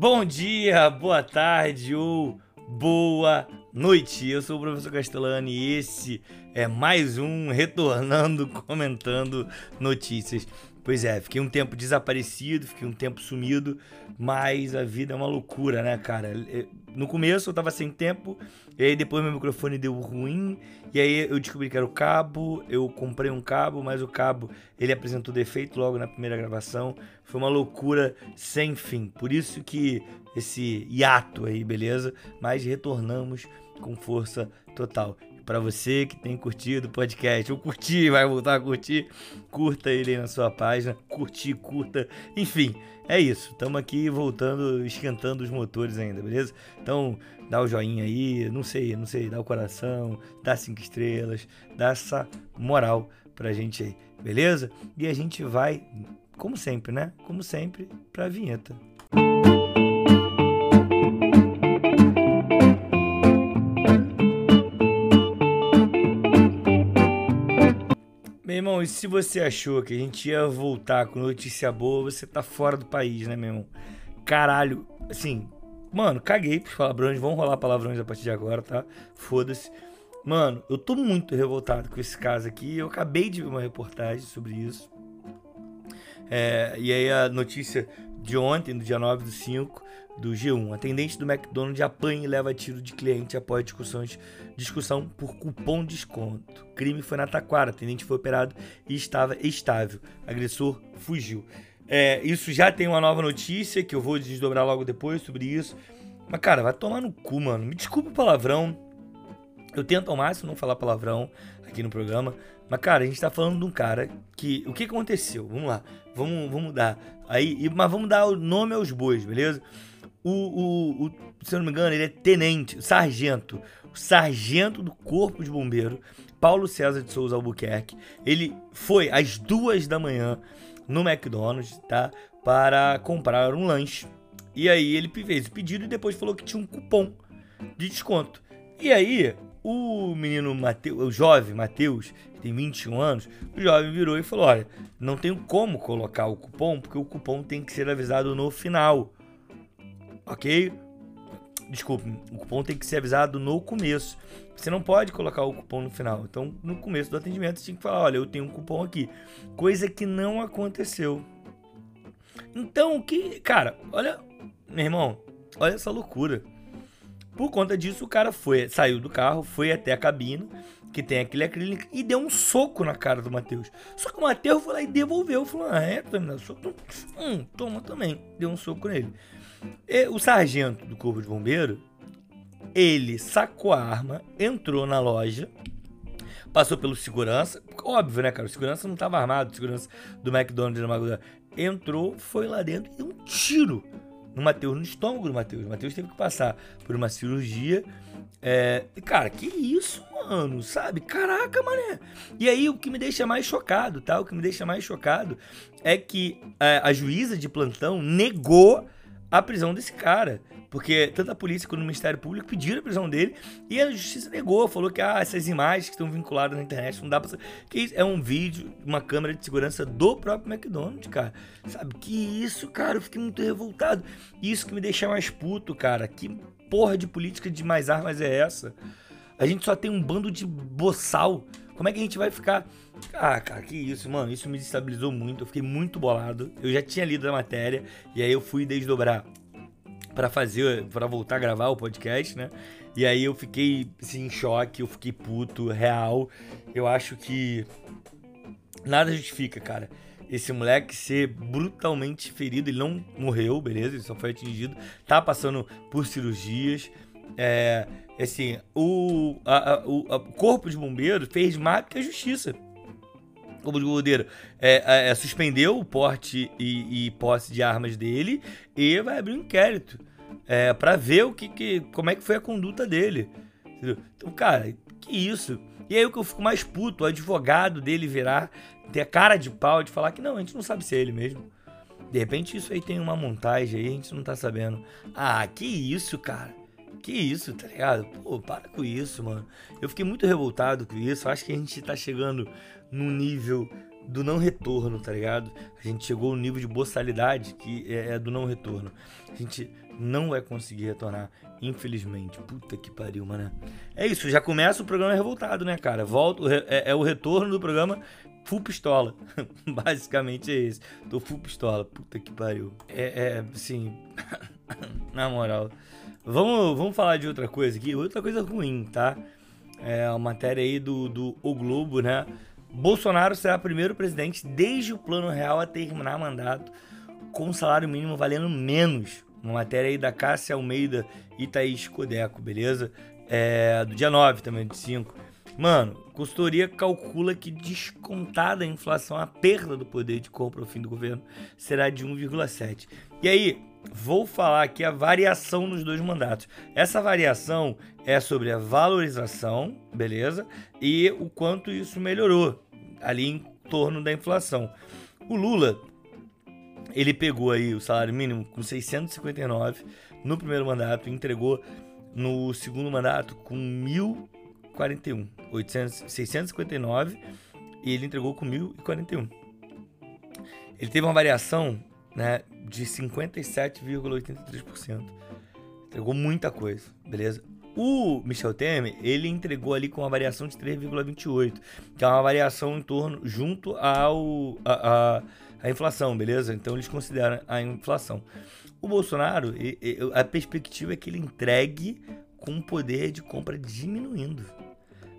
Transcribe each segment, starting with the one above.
Bom dia, boa tarde ou boa noite. Eu sou o professor Castellani e esse é mais um Retornando Comentando Notícias. Pois é, fiquei um tempo desaparecido, fiquei um tempo sumido, mas a vida é uma loucura, né, cara? É, no começo eu tava sem tempo, e aí depois meu microfone deu ruim, e aí eu descobri que era o cabo, eu comprei um cabo, mas o cabo ele apresentou defeito logo na primeira gravação. Foi uma loucura sem fim. Por isso que esse hiato aí, beleza? Mas retornamos com força total para você que tem curtido o podcast, ou curtir, vai voltar a curtir, curta ele aí na sua página, curtir, curta, enfim, é isso. Estamos aqui voltando, esquentando os motores ainda, beleza? Então, dá o joinha aí, não sei, não sei, dá o coração, dá cinco estrelas, dá essa moral pra gente aí, beleza? E a gente vai, como sempre, né? Como sempre, pra vinheta. Irmão, e se você achou que a gente ia voltar com notícia boa, você tá fora do país, né, meu irmão? Caralho, assim, mano, caguei pros palavrões, vão rolar palavrões a partir de agora, tá? Foda-se. Mano, eu tô muito revoltado com esse caso aqui. Eu acabei de ver uma reportagem sobre isso. É, e aí a notícia de ontem, do dia 9 do 5, do G1. Atendente do McDonald's apanha e leva tiro de cliente após discussões, discussão por cupom de desconto. Crime foi na Taquara. Atendente foi operado e estava estável. Agressor fugiu. É, isso já tem uma nova notícia que eu vou desdobrar logo depois sobre isso. Mas, cara, vai tomar no cu, mano. Me desculpa o palavrão. Eu tento ao máximo não falar palavrão aqui no programa. Mas, cara, a gente tá falando de um cara que. O que aconteceu? Vamos lá. Vamos, vamos dar. Aí, mas vamos dar o nome aos bois, beleza? O, o, o, se eu não me engano, ele é tenente, sargento. Sargento do Corpo de Bombeiro, Paulo César de Souza Albuquerque. Ele foi às duas da manhã no McDonald's, tá? Para comprar um lanche. E aí ele fez o pedido e depois falou que tinha um cupom de desconto. E aí, o menino Mateus, o jovem Matheus, que tem 21 anos, o jovem virou e falou: Olha, não tenho como colocar o cupom, porque o cupom tem que ser avisado no final ok? Desculpe, o cupom tem que ser avisado no começo. Você não pode colocar o cupom no final. Então, no começo do atendimento, você tinha que falar: olha, eu tenho um cupom aqui. Coisa que não aconteceu. Então, o que. Cara, olha. Meu irmão, olha essa loucura. Por conta disso, o cara foi, saiu do carro, foi até a cabine, que tem aquele acrílico, e deu um soco na cara do Matheus. Só que o Matheus foi lá e devolveu. Falou: ah, é, tá me dando soco? Hum, toma também. Deu um soco nele. E o sargento do Corpo de Bombeiro, ele sacou a arma, entrou na loja, passou pelo segurança, óbvio, né, cara? O segurança não estava armado, o segurança do McDonald's na madrugada. Entrou, foi lá dentro e deu um tiro no Matheus, no estômago do Matheus. O Matheus teve que passar por uma cirurgia. É... Cara, que isso, mano? Sabe? Caraca, mané. E aí, o que me deixa mais chocado, tá? O que me deixa mais chocado é que é, a juíza de plantão negou a prisão desse cara. Porque tanto a polícia quanto o Ministério Público pediram a prisão dele e a justiça negou, falou que ah, essas imagens que estão vinculadas na internet não dá pra. Que é um vídeo, uma câmera de segurança do próprio McDonald's, cara. Sabe? Que isso, cara, eu fiquei muito revoltado. Isso que me deixa mais puto, cara. Que porra de política de mais armas é essa? A gente só tem um bando de boçal. Como é que a gente vai ficar. Ah, cara, que isso, mano. Isso me destabilizou muito. Eu fiquei muito bolado. Eu já tinha lido a matéria e aí eu fui desdobrar para fazer, para voltar a gravar o podcast, né? E aí eu fiquei assim, em choque, eu fiquei puto, real. Eu acho que nada justifica, cara. Esse moleque ser brutalmente ferido, ele não morreu, beleza? Ele só foi atingido, tá passando por cirurgias. É, assim, o, a, a, o a corpo de bombeiros fez mais que a justiça. O bombeiro é, é, é, suspendeu o porte e, e, posse de armas dele e vai abrir um inquérito é, para ver o que, que, como é que foi a conduta dele. Entendeu? Então, cara, que isso? E aí o que eu fico mais puto, o advogado dele virar, ter cara de pau de falar que não, a gente não sabe se é ele mesmo. De repente isso aí tem uma montagem aí, a gente não tá sabendo. Ah, que isso, cara. Que isso, tá ligado? Pô, para com isso, mano. Eu fiquei muito revoltado com isso. Acho que a gente tá chegando num nível do não retorno, tá ligado? A gente chegou ao nível de boçalidade que é, é do não retorno. A gente não vai conseguir retornar, infelizmente. Puta que pariu, mano. É isso, já começa o programa revoltado, né, cara? Volta, é, é o retorno do programa full pistola. Basicamente é esse. Tô full pistola. Puta que pariu. É, é assim. na moral. Vamos, vamos falar de outra coisa aqui. Outra coisa ruim, tá? É a matéria aí do, do O Globo, né? Bolsonaro será o primeiro presidente desde o plano real a terminar mandato com salário mínimo valendo menos. Uma matéria aí da Cássia Almeida e Thaís Codeco, beleza? É, do dia 9 também, de 5. Mano, consultoria calcula que descontada a inflação, a perda do poder de compra ao fim do governo será de 1,7. E aí, vou falar aqui a variação nos dois mandatos. Essa variação é sobre a valorização, beleza? E o quanto isso melhorou ali em torno da inflação. O Lula, ele pegou aí o salário mínimo com 659 no primeiro mandato, entregou no segundo mandato com 1041, 800, 659 e ele entregou com 1041. Ele teve uma variação né, de 57,83%. Entregou muita coisa, beleza? O Michel Temer, ele entregou ali com uma variação de 3,28, que é uma variação em torno, junto ao a, a, a, inflação, beleza? Então eles consideram a inflação. O Bolsonaro, a perspectiva é que ele entregue com o poder de compra diminuindo.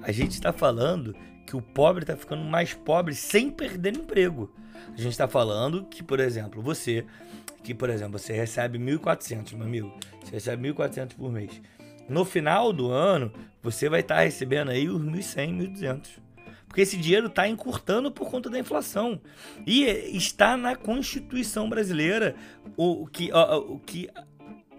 A gente está falando que o pobre está ficando mais pobre sem perder emprego. A gente está falando que, por exemplo, você, que por exemplo, você recebe 1.400, meu amigo, você recebe 1.400 por mês. No final do ano, você vai estar tá recebendo aí os 1.100, 1.200. Porque esse dinheiro está encurtando por conta da inflação. E está na Constituição brasileira o que, o, o que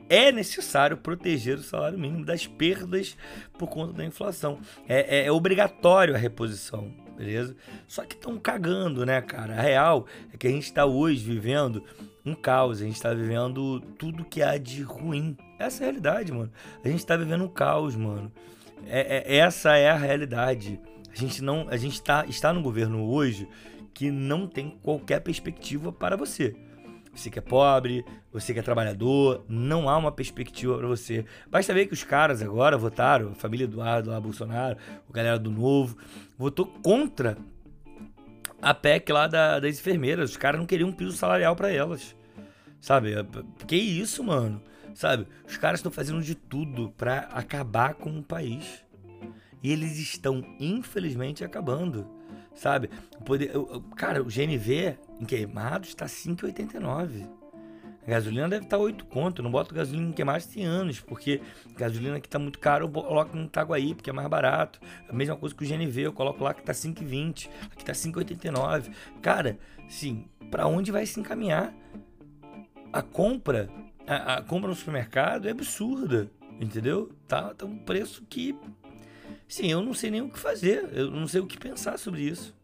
é necessário proteger o salário mínimo das perdas por conta da inflação. É, é, é obrigatório a reposição, beleza? Só que estão cagando, né, cara? A real é que a gente está hoje vivendo um caos, a gente está vivendo tudo que há de ruim. Essa é a realidade, mano. A gente está vivendo um caos, mano. É, é, essa é a realidade. A gente não, a gente tá, está no governo hoje que não tem qualquer perspectiva para você. Você que é pobre, você que é trabalhador, não há uma perspectiva para você. Basta ver que os caras agora votaram, a família Eduardo lá, Bolsonaro, o galera do Novo, votou contra a PEC lá da, das enfermeiras. Os caras não queriam um piso salarial para elas. Sabe? Que isso, mano? Sabe? Os caras estão fazendo de tudo para acabar com o país. E eles estão, infelizmente, acabando. Sabe? Poder, cara, o GNV em queimados está 5,89. A gasolina deve estar tá 8 conto. Eu não boto gasolina em queimados tem anos, porque gasolina que está muito caro eu coloco no Itaguaí, porque é mais barato. A mesma coisa que o GNV, eu coloco lá que está 5,20, aqui está 5,89. Cara, sim, para onde vai se encaminhar? A compra, a, a, compra no supermercado é absurda, entendeu? Tá, tá um preço que, sim, eu não sei nem o que fazer, eu não sei o que pensar sobre isso.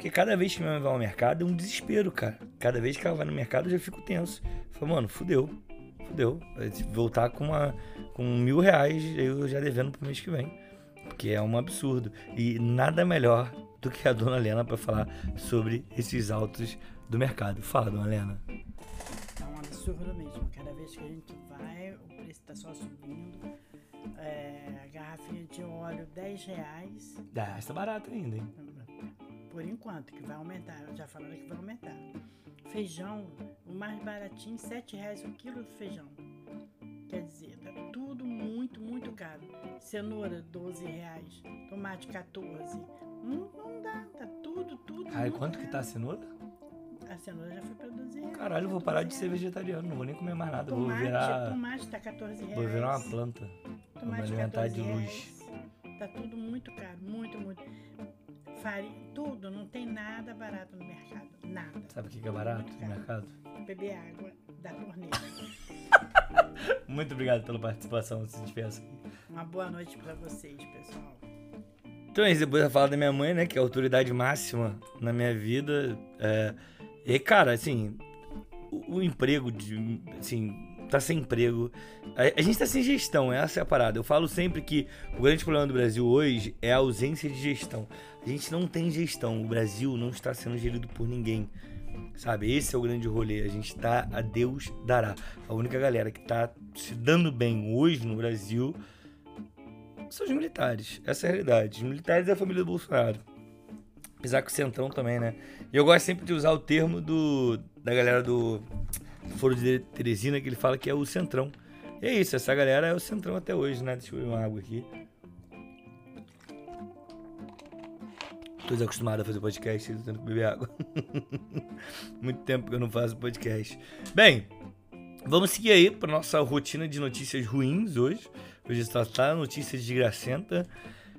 Porque cada vez que minha mãe vai ao mercado é um desespero, cara. Cada vez que ela vai no mercado eu já fico tenso. Falo, mano, fudeu. Fudeu. Voltar com, uma, com mil reais eu já devendo pro mês que vem. Porque é um absurdo. E nada melhor do que a dona Lena para falar sobre esses altos do mercado. Fala, dona Lena. É um absurdo mesmo. Cada vez que a gente vai, o preço tá só subindo. É, garrafinha de óleo, 10 reais. 10 tá barato ainda, hein? por enquanto, que vai aumentar. Já falaram que vai aumentar. Feijão, o mais baratinho, R$ reais o quilo de feijão. Quer dizer, tá tudo muito, muito caro. Cenoura, 12 reais. Tomate, 14. Não, não dá, tá tudo, tudo. Ai, quanto caro. que tá a cenoura? A cenoura já foi pra 12 reais. Caralho, vou parar de ser vegetariano, não vou nem comer mais nada. Tomate, vou virar. Tomate tá 14 reais. Vou virar uma planta. Tomate, vou me alimentar de luz. Tá tudo muito caro, muito, muito farinha, tudo, não tem nada barato no mercado. Nada. Sabe o que é barato no mercado? Beber água da torneira. Muito obrigado pela participação, se despeça aqui. Uma boa noite para vocês, pessoal. Então é isso, depois eu falo da minha mãe, né, que é a autoridade máxima na minha vida. É... E, cara, assim, o, o emprego de, assim, tá sem emprego. A, gente tá sem gestão, essa é a parada. Eu falo sempre que o grande problema do Brasil hoje é a ausência de gestão. A gente não tem gestão. O Brasil não está sendo gerido por ninguém. Sabe? Esse é o grande rolê. A gente tá a Deus dará. A única galera que tá se dando bem hoje no Brasil são os militares. Essa é a realidade. Os militares é a família do Bolsonaro. Apesar que o Centrão também, né? E eu gosto sempre de usar o termo do, da galera do Foro de Teresina, que ele fala que é o Centrão. E é isso, essa galera é o Centrão até hoje, né? Deixa eu beber uma água aqui. Tô desacostumado a fazer podcast, tendo que beber água. Muito tempo que eu não faço podcast. Bem, vamos seguir aí para nossa rotina de notícias ruins hoje. Hoje está tá notícia de gracenta.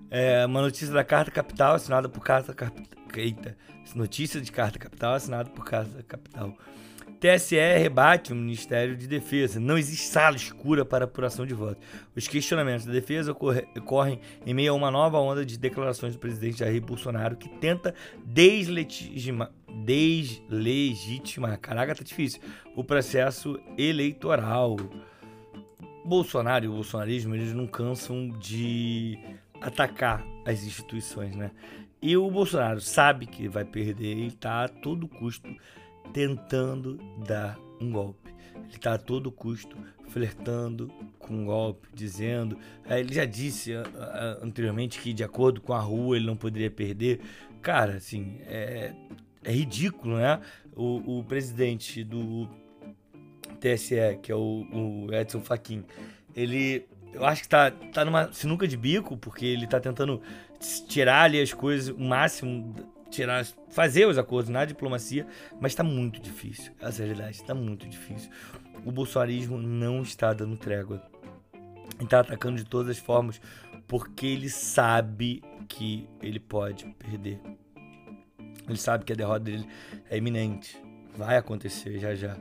É uma notícia da Carta Capital, assinada por Carta Capital. Eita, notícia de Carta Capital, assinada por Carta Capital. TSE rebate o Ministério de Defesa. Não existe sala escura para apuração de votos. Os questionamentos da defesa ocorrem em meio a uma nova onda de declarações do presidente Jair Bolsonaro que tenta deslegitimar, deslegitimar, caraca, tá difícil, o processo eleitoral. Bolsonaro e o bolsonarismo, eles não cansam de atacar as instituições, né? E o Bolsonaro sabe que vai perder e está a todo custo tentando dar um golpe. Ele está a todo custo flertando com um golpe, dizendo. É, ele já disse anteriormente que, de acordo com a rua, ele não poderia perder. Cara, assim, é, é ridículo, né? O, o presidente do TSE, que é o, o Edson Fachin, ele eu acho que tá, tá numa sinuca de bico, porque ele tá tentando tirar ali as coisas, o máximo, tirar, fazer os acordos na diplomacia, mas tá muito difícil. Essa é realidade, tá muito difícil. O bolsonarismo não está dando trégua. Ele tá atacando de todas as formas, porque ele sabe que ele pode perder. Ele sabe que a derrota dele é iminente. Vai acontecer já já.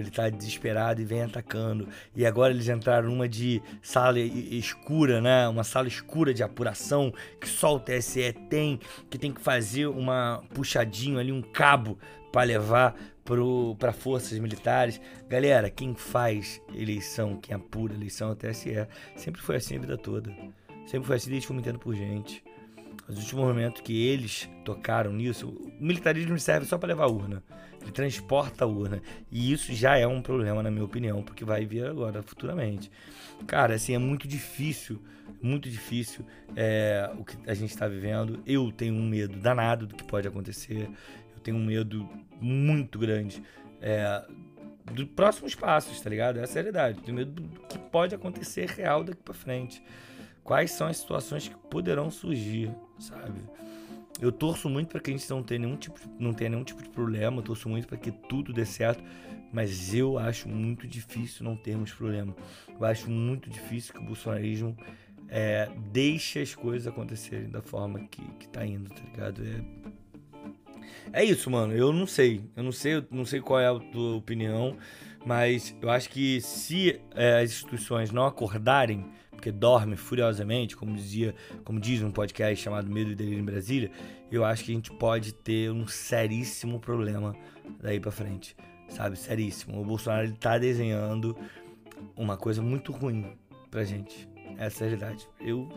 Ele tá desesperado e vem atacando. E agora eles entraram numa de sala escura, né? Uma sala escura de apuração que só o TSE tem, que tem que fazer uma puxadinho ali, um cabo para levar para forças militares. Galera, quem faz eleição, quem apura eleição é o TSE. Sempre foi assim a vida toda. Sempre foi assim desde que eu me entendo por gente. Os últimos momentos que eles tocaram nisso, o militarismo serve só para levar urna. Ele transporta a urna. E isso já é um problema, na minha opinião, porque vai vir agora, futuramente. Cara, assim, é muito difícil, muito difícil é, o que a gente está vivendo. Eu tenho um medo danado do que pode acontecer. Eu tenho um medo muito grande é, dos próximos passos, tá ligado? É a. Eu tenho medo do que pode acontecer real daqui para frente. Quais são as situações que poderão surgir, sabe? Eu torço muito para que a gente não tenha nenhum tipo, não tenha nenhum tipo de problema, eu torço muito para que tudo dê certo, mas eu acho muito difícil não termos problema. Eu acho muito difícil que o bolsonarismo é, deixe as coisas acontecerem da forma que, que tá indo, tá ligado? É, é isso, mano. Eu não sei. Eu não sei, não sei qual é a tua opinião, mas eu acho que se é, as instituições não acordarem porque dorme furiosamente, como dizia, como diz um podcast chamado Medo e Delírio em Brasília, eu acho que a gente pode ter um seríssimo problema daí para frente, sabe? Seríssimo. O Bolsonaro ele tá desenhando uma coisa muito ruim pra gente. Essa é a realidade. Eu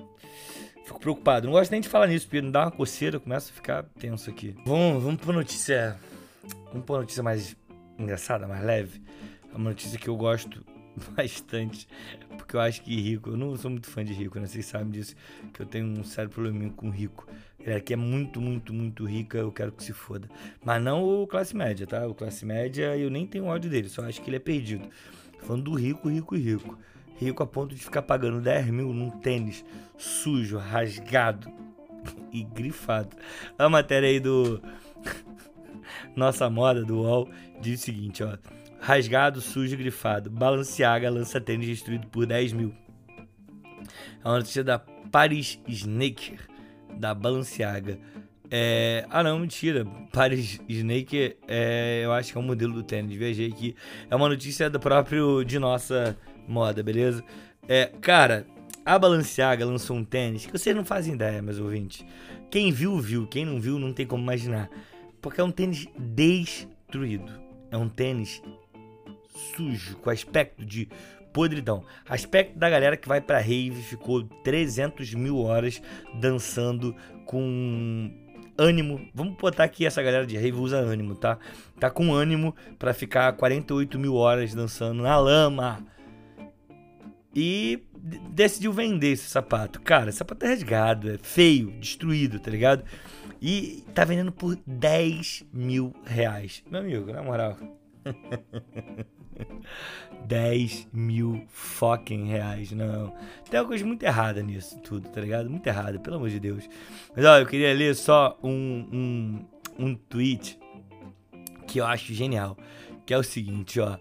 fico preocupado. Não gosto nem de falar nisso, porque me dá uma coceira, eu começo a ficar tenso aqui. Vamos, vamos pra notícia. Vamos pra notícia mais engraçada, mais leve. É uma notícia que eu gosto bastante, porque eu acho que rico, eu não sou muito fã de rico, né? Vocês sabem disso, que eu tenho um sério probleminha com rico. Ele que é muito, muito, muito rica, eu quero que se foda. Mas não o classe média, tá? O classe média, eu nem tenho ódio dele, só acho que ele é perdido. Falando do rico, rico e rico. Rico a ponto de ficar pagando 10 mil num tênis sujo, rasgado e grifado. A matéria aí do Nossa Moda, do UOL, diz o seguinte, ó. Rasgado, sujo, grifado. Balenciaga lança tênis destruído por 10 mil. É uma notícia da Paris Snaker, da Balenciaga. É... Ah, não, mentira. Paris Snaker, é... eu acho que é um modelo do tênis. Viajei aqui. É uma notícia do próprio de nossa moda, beleza? É, cara, a Balenciaga lançou um tênis que vocês não fazem ideia, meus ouvintes. Quem viu, viu. Quem não viu, não tem como imaginar. Porque é um tênis destruído. É um tênis sujo, com aspecto de podridão. Aspecto da galera que vai pra rave ficou 300 mil horas dançando com ânimo. Vamos botar aqui essa galera de rave usa ânimo, tá? Tá com ânimo para ficar 48 mil horas dançando na lama. E decidiu vender esse sapato. Cara, esse sapato é rasgado, é feio, destruído, tá ligado? E tá vendendo por 10 mil reais. Meu amigo, na moral. 10 mil fucking reais. Não. Tem uma coisa muito errada nisso tudo, tá ligado? Muito errada, pelo amor de Deus. Mas ó, eu queria ler só um, um, um tweet que eu acho genial. Que é o seguinte, ó.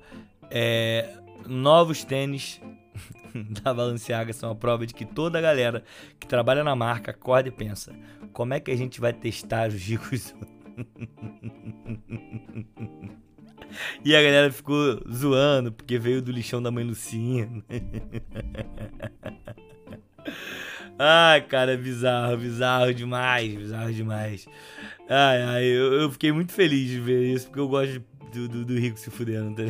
É, novos tênis da Balenciaga são a prova de que toda a galera que trabalha na marca acorda e pensa: como é que a gente vai testar os ricos? E a galera ficou zoando porque veio do lixão da mãe Lucinha. Ai, cara, bizarro, bizarro demais, bizarro demais. Ai, ai, eu, eu fiquei muito feliz de ver isso, porque eu gosto do, do, do rico se fudendo. Tá?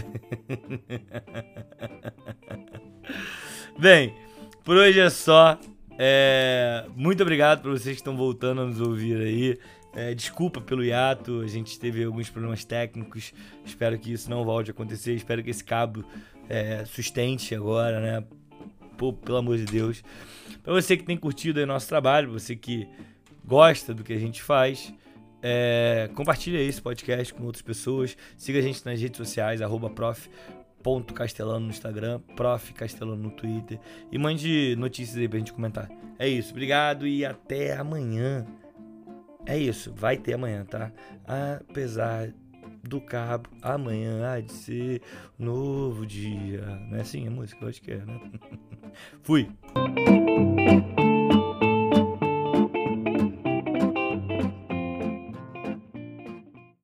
Bem, por hoje é só. É, muito obrigado por vocês que estão voltando a nos ouvir aí. É, desculpa pelo hiato, a gente teve alguns problemas técnicos. Espero que isso não volte a acontecer. Espero que esse cabo é, sustente agora, né? Pô, pelo amor de Deus. Para você que tem curtido aí nosso trabalho, você que gosta do que a gente faz, é, compartilha esse podcast com outras pessoas. Siga a gente nas redes sociais, arroba prof. Ponto Castelano no Instagram, Prof Castelano no Twitter e mande notícias aí pra gente comentar. É isso, obrigado e até amanhã. É isso, vai ter amanhã, tá? Apesar do cabo, amanhã há de ser novo dia. Não é assim a música? Eu acho que é, né? Fui!